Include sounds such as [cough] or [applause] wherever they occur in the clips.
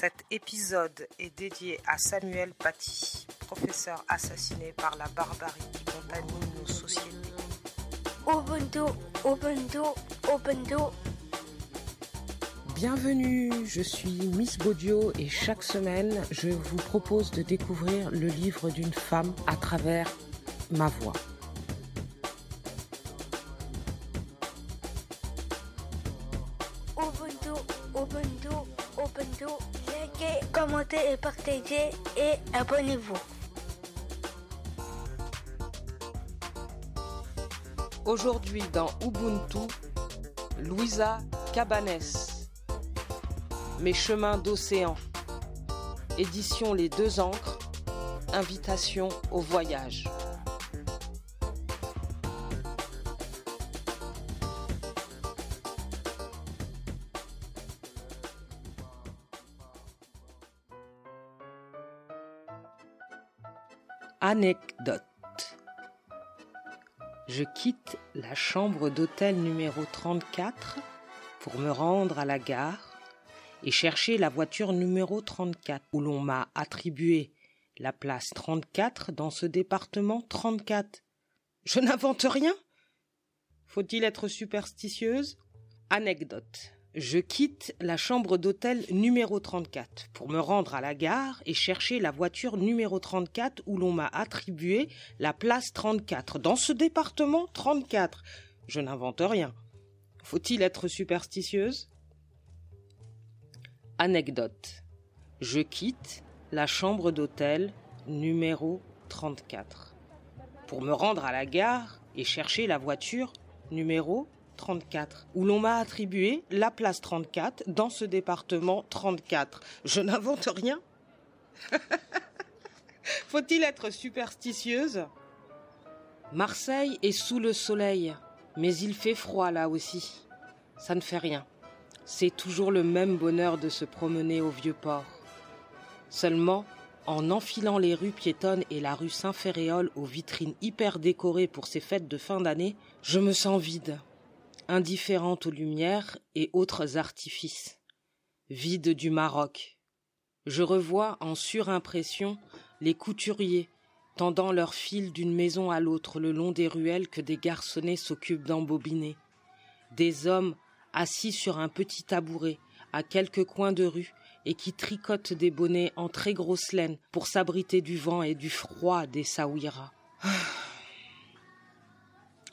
Cet épisode est dédié à Samuel Paty, professeur assassiné par la barbarie qui contamine nos sociétés. Ubuntu, Ubuntu, Ubuntu. Bienvenue, je suis Miss Baudio et chaque semaine, je vous propose de découvrir le livre d'une femme à travers ma voix. Partagez et abonnez-vous. Aujourd'hui dans Ubuntu, Louisa Cabanes. Mes chemins d'océan. Édition Les Deux Encres. Invitation au voyage. Anecdote. Je quitte la chambre d'hôtel numéro 34 pour me rendre à la gare et chercher la voiture numéro 34 où l'on m'a attribué la place 34 dans ce département 34. Je n'invente rien. Faut-il être superstitieuse? Anecdote. Je quitte la chambre d'hôtel numéro 34 pour me rendre à la gare et chercher la voiture numéro 34 où l'on m'a attribué la place 34 dans ce département 34. Je n'invente rien. Faut-il être superstitieuse? Anecdote. Je quitte la chambre d'hôtel numéro 34 pour me rendre à la gare et chercher la voiture numéro 34, où l'on m'a attribué la place 34 dans ce département 34. Je n'invente rien. [laughs] Faut-il être superstitieuse? Marseille est sous le soleil, mais il fait froid là aussi. Ça ne fait rien. C'est toujours le même bonheur de se promener au vieux port. Seulement, en enfilant les rues piétonnes et la rue Saint-Ferréol aux vitrines hyper décorées pour ces fêtes de fin d'année, je me sens vide indifférente aux lumières et autres artifices, vide du Maroc. Je revois en surimpression les couturiers tendant leurs fils d'une maison à l'autre le long des ruelles que des garçonnets s'occupent d'embobiner, des hommes assis sur un petit tabouret à quelques coins de rue et qui tricotent des bonnets en très grosse laine pour s'abriter du vent et du froid des Saouiras. [sighs]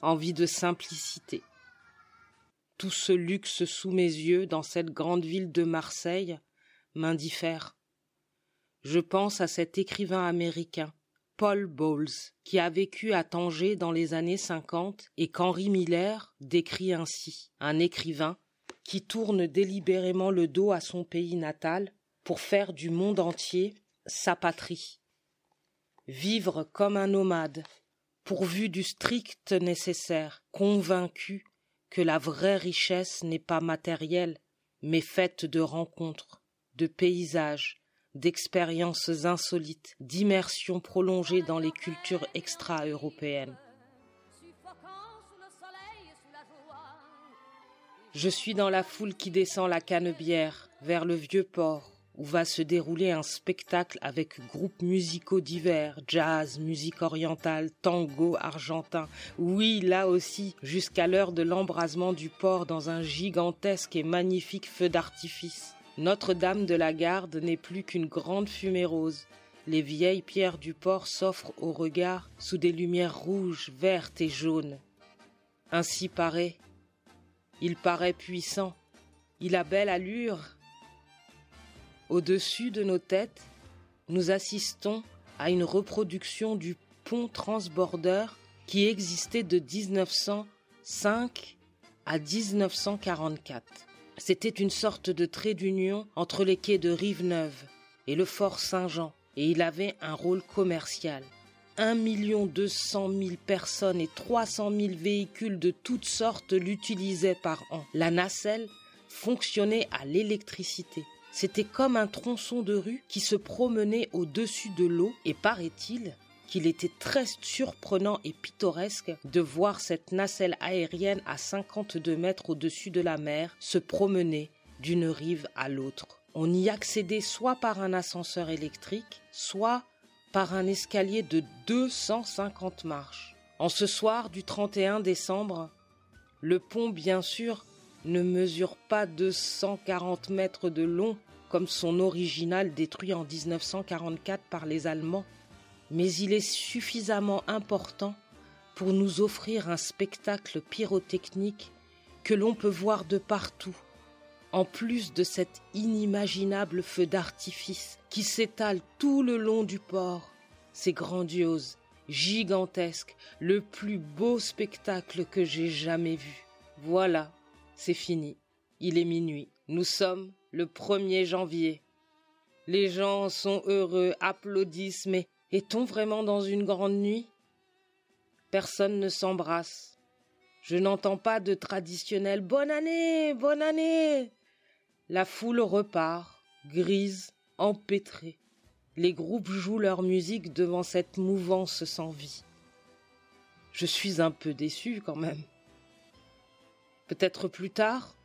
Envie de simplicité, tout ce luxe sous mes yeux dans cette grande ville de Marseille m'indiffère. Je pense à cet écrivain américain, Paul Bowles, qui a vécu à Tanger dans les années cinquante et qu'Henri Miller décrit ainsi, un écrivain qui tourne délibérément le dos à son pays natal pour faire du monde entier sa patrie. Vivre comme un nomade, pourvu du strict nécessaire, convaincu que la vraie richesse n'est pas matérielle, mais faite de rencontres, de paysages, d'expériences insolites, d'immersions prolongées dans les cultures extra-européennes. Je suis dans la foule qui descend la Canebière vers le vieux port, où va se dérouler un spectacle avec groupes musicaux divers, jazz, musique orientale, tango, argentin. Oui, là aussi, jusqu'à l'heure de l'embrasement du port dans un gigantesque et magnifique feu d'artifice. Notre-Dame de la Garde n'est plus qu'une grande fumée rose. Les vieilles pierres du port s'offrent au regard sous des lumières rouges, vertes et jaunes. Ainsi paraît. Il paraît puissant. Il a belle allure, au-dessus de nos têtes, nous assistons à une reproduction du pont transborder qui existait de 1905 à 1944. C'était une sorte de trait d'union entre les quais de Rive-Neuve et le fort Saint-Jean, et il avait un rôle commercial. Un million deux cent mille personnes et trois cent mille véhicules de toutes sortes l'utilisaient par an. La nacelle fonctionnait à l'électricité. C'était comme un tronçon de rue qui se promenait au-dessus de l'eau et paraît-il qu'il était très surprenant et pittoresque de voir cette nacelle aérienne à 52 mètres au-dessus de la mer se promener d'une rive à l'autre. On y accédait soit par un ascenseur électrique, soit par un escalier de 250 marches. En ce soir du 31 décembre, le pont, bien sûr, ne mesure pas 240 mètres de long comme son original détruit en 1944 par les Allemands, mais il est suffisamment important pour nous offrir un spectacle pyrotechnique que l'on peut voir de partout, en plus de cet inimaginable feu d'artifice qui s'étale tout le long du port. C'est grandiose, gigantesque, le plus beau spectacle que j'ai jamais vu. Voilà, c'est fini. Il est minuit. Nous sommes le 1er janvier. Les gens sont heureux, applaudissent, mais est-on vraiment dans une grande nuit? Personne ne s'embrasse. Je n'entends pas de traditionnel Bonne année, bonne année. La foule repart, grise, empêtrée. Les groupes jouent leur musique devant cette mouvance sans vie. Je suis un peu déçu quand même. Peut-être plus tard?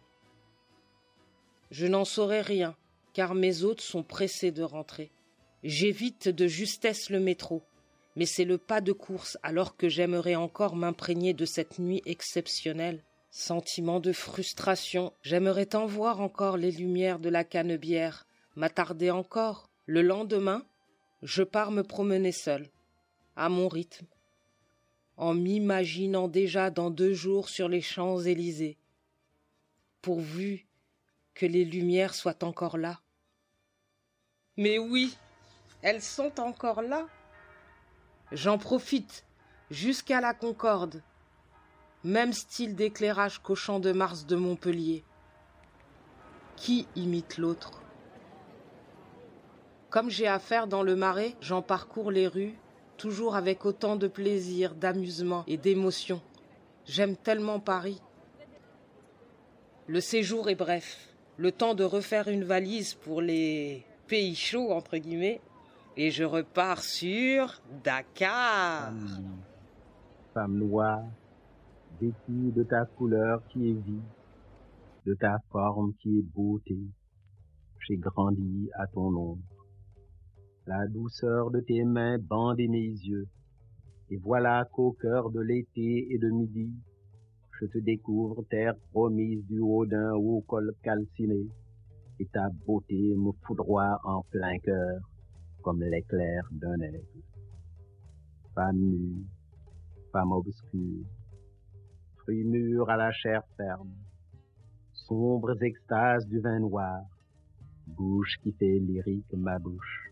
Je n'en saurai rien, car mes hôtes sont pressés de rentrer. J'évite de justesse le métro mais c'est le pas de course alors que j'aimerais encore m'imprégner de cette nuit exceptionnelle. Sentiment de frustration, j'aimerais tant voir encore les lumières de la canebière, m'attarder encore. Le lendemain, je pars me promener seul, à mon rythme, en m'imaginant déjà dans deux jours sur les Champs-Élysées, pourvu que les lumières soient encore là. Mais oui, elles sont encore là. J'en profite jusqu'à la Concorde. Même style d'éclairage qu'au champ de Mars de Montpellier. Qui imite l'autre? Comme j'ai affaire dans le marais, j'en parcours les rues, toujours avec autant de plaisir, d'amusement et d'émotion. J'aime tellement Paris. Le séjour est bref, le temps de refaire une valise pour les pays chauds, entre guillemets, et je repars sur Dakar. Femme, noire, vêtue de ta couleur qui est vie, de ta forme qui est beauté, j'ai grandi à ton ombre. La douceur de tes mains bandait mes yeux, et voilà qu'au cœur de l'été et de midi, je te découvre terre promise du haut d'un haut col calciné, et ta beauté me foudroie en plein cœur comme l'éclair d'un aigle. Femme nue, femme obscure, fruits mûrs à la chair ferme, sombres extases du vin noir, bouche qui fait lyrique ma bouche.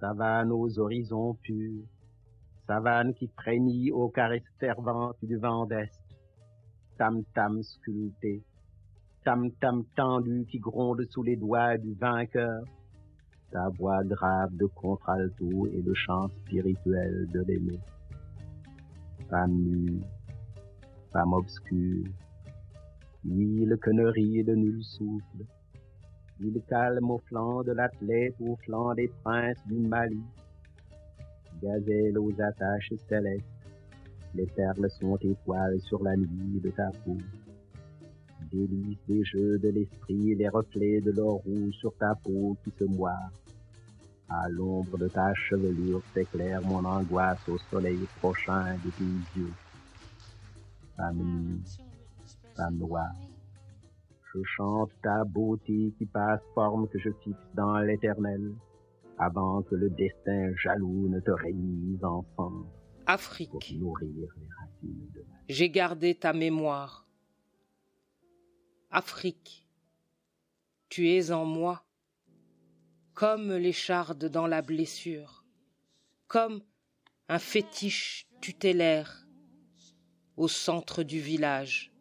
Savane aux horizons purs, savane qui frémit aux caresses ferventes du vent d'Est, tam-tam sculpté, tam-tam tendu qui gronde sous les doigts du vainqueur, ta voix grave de contralto et le chant spirituel de l'aimé. Femme nue, femme obscure, huile que ne rit de nul souffle, il calme au flanc de l'athlète, au flanc des princes du Mali, gazelle aux attaches célestes, les perles sont étoiles sur la nuit de ta peau délices des jeux de l'esprit, les reflets de l'or rouge sur ta peau qui se moire. À l'ombre de ta chevelure s'éclaire mon angoisse au soleil prochain de tes yeux. Femme femme noire, je chante ta beauté qui passe forme que je fixe dans l'éternel, avant que le destin jaloux ne te réunisse ensemble. Afrique. De J'ai gardé ta mémoire Afrique, tu es en moi, comme l'écharde dans la blessure, comme un fétiche tutélaire au centre du village.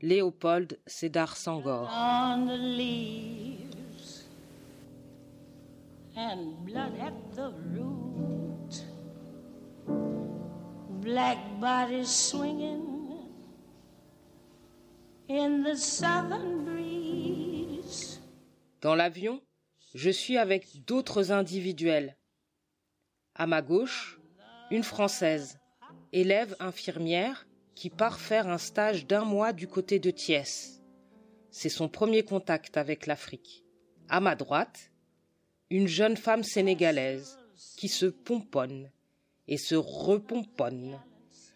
Léopold Sédar Sangor. on the leaves and blood at the root. Black bodies swinging in the southern breeze. Dans l'avion, je suis avec d'autres individuels. À ma gauche, une Française, élève infirmière qui part faire un stage d'un mois du côté de Thiès. C'est son premier contact avec l'Afrique. À ma droite, une jeune femme sénégalaise qui se pomponne et se repomponne.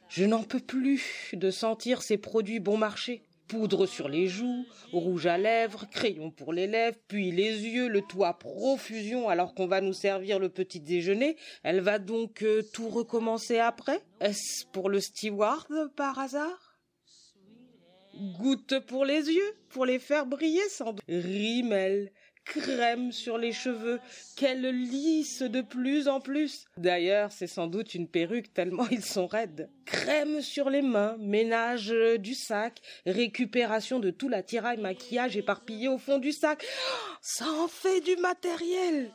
Je n'en peux plus de sentir ces produits bon marché. Poudre sur les joues, rouge à lèvres, crayon pour les lèvres, puis les yeux, le tout à profusion alors qu'on va nous servir le petit déjeuner. Elle va donc euh, tout recommencer après? Est-ce pour le steward par hasard? Goutte pour les yeux, pour les faire briller sans doute. Rimel, crème sur les cheveux, qu'elle lisse de plus en plus. D'ailleurs, c'est sans doute une perruque tellement ils sont raides. Crème sur les mains, ménage du sac, récupération de tout l'attirail maquillage éparpillé au fond du sac. Ça en fait du matériel.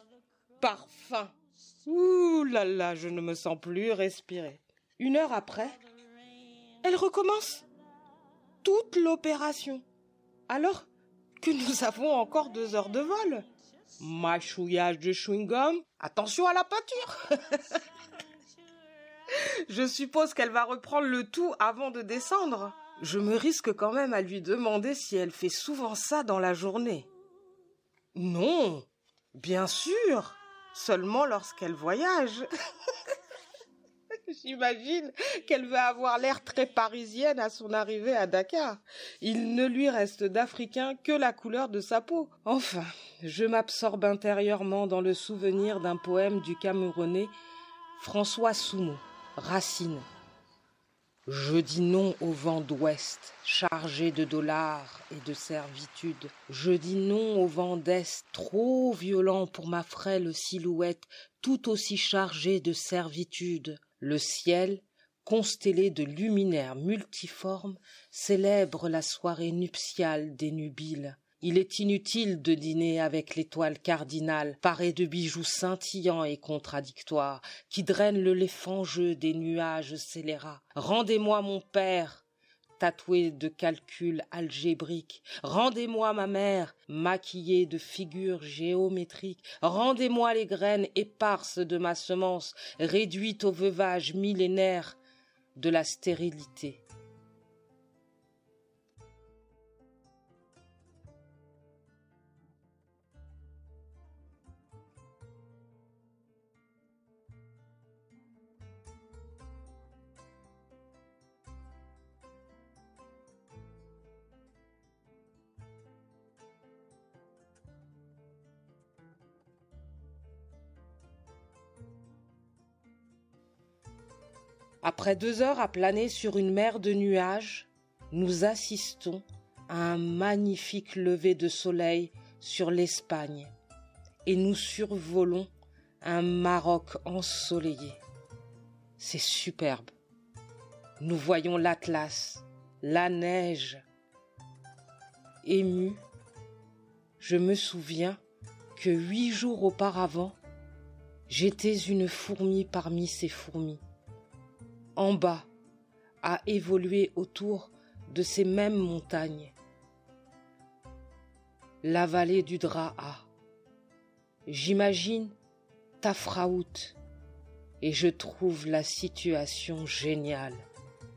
Parfum. Ouh là là, je ne me sens plus respirer. Une heure après, elle recommence toute l'opération. Alors, que nous avons encore deux heures de vol. Mâchouillage de chewing-gum. Attention à la peinture. [laughs] Je suppose qu'elle va reprendre le tout avant de descendre. Je me risque quand même à lui demander si elle fait souvent ça dans la journée. Non, bien sûr, seulement lorsqu'elle voyage. [laughs] [laughs] J'imagine qu'elle va avoir l'air très parisienne à son arrivée à Dakar. Il ne lui reste d'Africain que la couleur de sa peau. Enfin, je m'absorbe intérieurement dans le souvenir d'un poème du Camerounais François Soumo, Racine. Je dis non au vent d'ouest, chargé de dollars et de servitude. Je dis non au vent d'est, trop violent pour ma frêle silhouette, tout aussi chargé de servitude. Le ciel, constellé de luminaires multiformes, célèbre la soirée nuptiale des nubiles. Il est inutile de dîner avec l'étoile cardinale, parée de bijoux scintillants et contradictoires, qui drainent le lait fangeux des nuages scélérats. Rendez-moi mon père, tatoué de calculs algébriques. Rendez-moi ma mère, maquillée de figures géométriques. Rendez-moi les graines éparses de ma semence, réduites au veuvage millénaire de la stérilité. Après deux heures à planer sur une mer de nuages, nous assistons à un magnifique lever de soleil sur l'Espagne et nous survolons un Maroc ensoleillé. C'est superbe. Nous voyons l'Atlas, la neige. Ému, je me souviens que huit jours auparavant, j'étais une fourmi parmi ces fourmis en bas, à évoluer autour de ces mêmes montagnes. La vallée du Draa. J'imagine Tafraout et je trouve la situation géniale.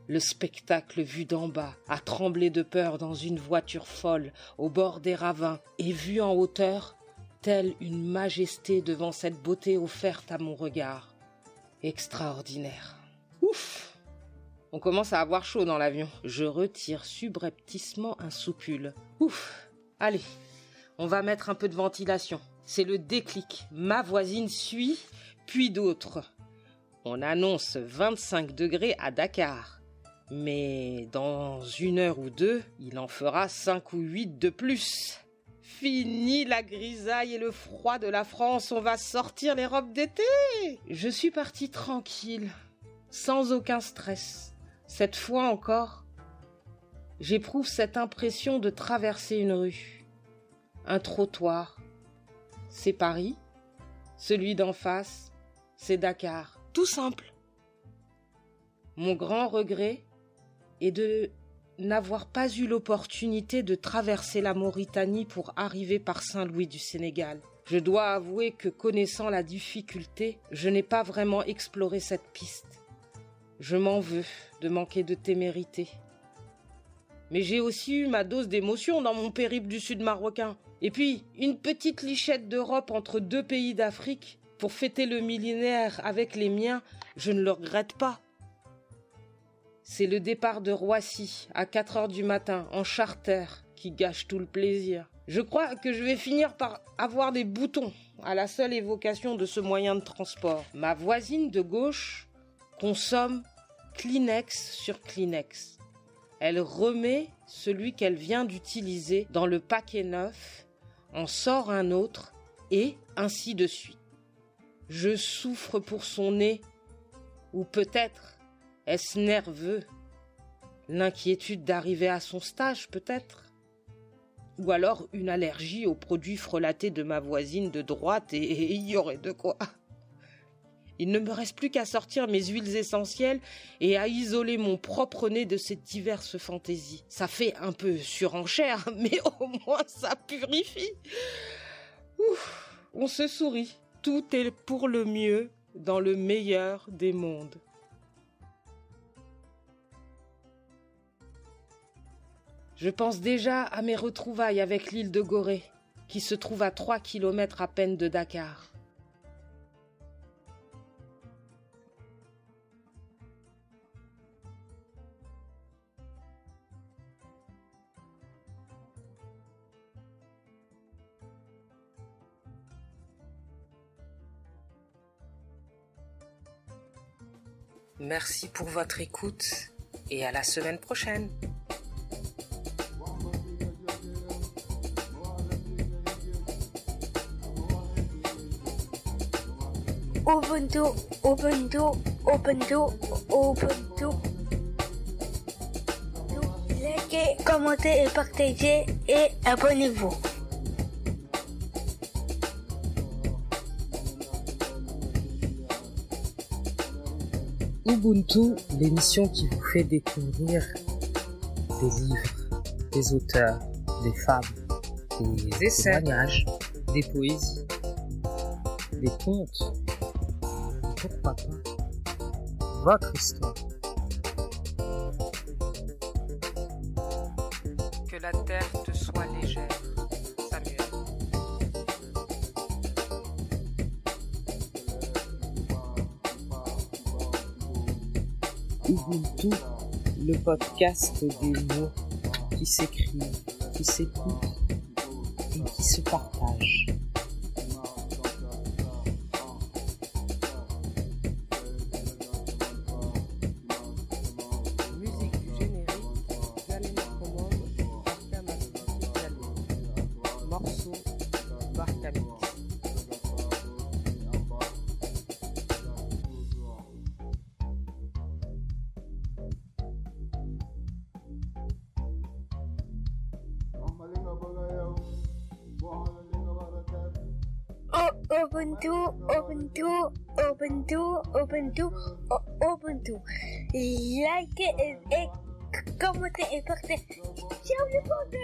Le spectacle vu d'en bas, à trembler de peur dans une voiture folle au bord des ravins et vu en hauteur, telle une majesté devant cette beauté offerte à mon regard. Extraordinaire. Ouf On commence à avoir chaud dans l'avion. Je retire subrepticement un soupule. Ouf Allez, on va mettre un peu de ventilation. C'est le déclic. Ma voisine suit, puis d'autres. On annonce 25 degrés à Dakar. Mais dans une heure ou deux, il en fera 5 ou 8 de plus. Fini la grisaille et le froid de la France, on va sortir les robes d'été. Je suis partie tranquille, sans aucun stress. Cette fois encore, j'éprouve cette impression de traverser une rue, un trottoir. C'est Paris, celui d'en face, c'est Dakar. Tout simple. Mon grand regret est de n'avoir pas eu l'opportunité de traverser la Mauritanie pour arriver par Saint-Louis du Sénégal. Je dois avouer que connaissant la difficulté, je n'ai pas vraiment exploré cette piste. Je m'en veux de manquer de témérité. Mais j'ai aussi eu ma dose d'émotion dans mon périple du sud marocain. Et puis, une petite lichette d'Europe entre deux pays d'Afrique pour fêter le millénaire avec les miens, je ne le regrette pas. C'est le départ de Roissy à 4 heures du matin en charter qui gâche tout le plaisir. Je crois que je vais finir par avoir des boutons à la seule évocation de ce moyen de transport. Ma voisine de gauche consomme Kleenex sur Kleenex. Elle remet celui qu'elle vient d'utiliser dans le paquet neuf, en sort un autre, et ainsi de suite. Je souffre pour son nez, ou peut-être est-ce nerveux L'inquiétude d'arriver à son stage, peut-être Ou alors une allergie aux produits frelatés de ma voisine de droite et il y aurait de quoi. Il ne me reste plus qu'à sortir mes huiles essentielles et à isoler mon propre nez de ces diverses fantaisies. Ça fait un peu surenchère, [laughs] mais au moins ça purifie. Ouf, on se sourit. Tout est pour le mieux dans le meilleur des mondes. Je pense déjà à mes retrouvailles avec l'île de Gorée, qui se trouve à trois kilomètres à peine de Dakar. Merci pour votre écoute et à la semaine prochaine. Ubuntu, Ubuntu, Ubuntu, Ubuntu. Likez, commentez et partagez et abonnez-vous. Ubuntu, l'émission qui vous fait découvrir des livres, des auteurs, des fables, des essais, témoignages, des poésies, des contes, et pourquoi pas? Votre histoire. Le podcast des mots qui s'écrivent, qui s'écoutent et qui se partagent. U- Ubuntu, Ubuntu, Ubuntu, Ubuntu, U- Ubuntu. Likez et, et commentez et partagez. Ciao les potes Et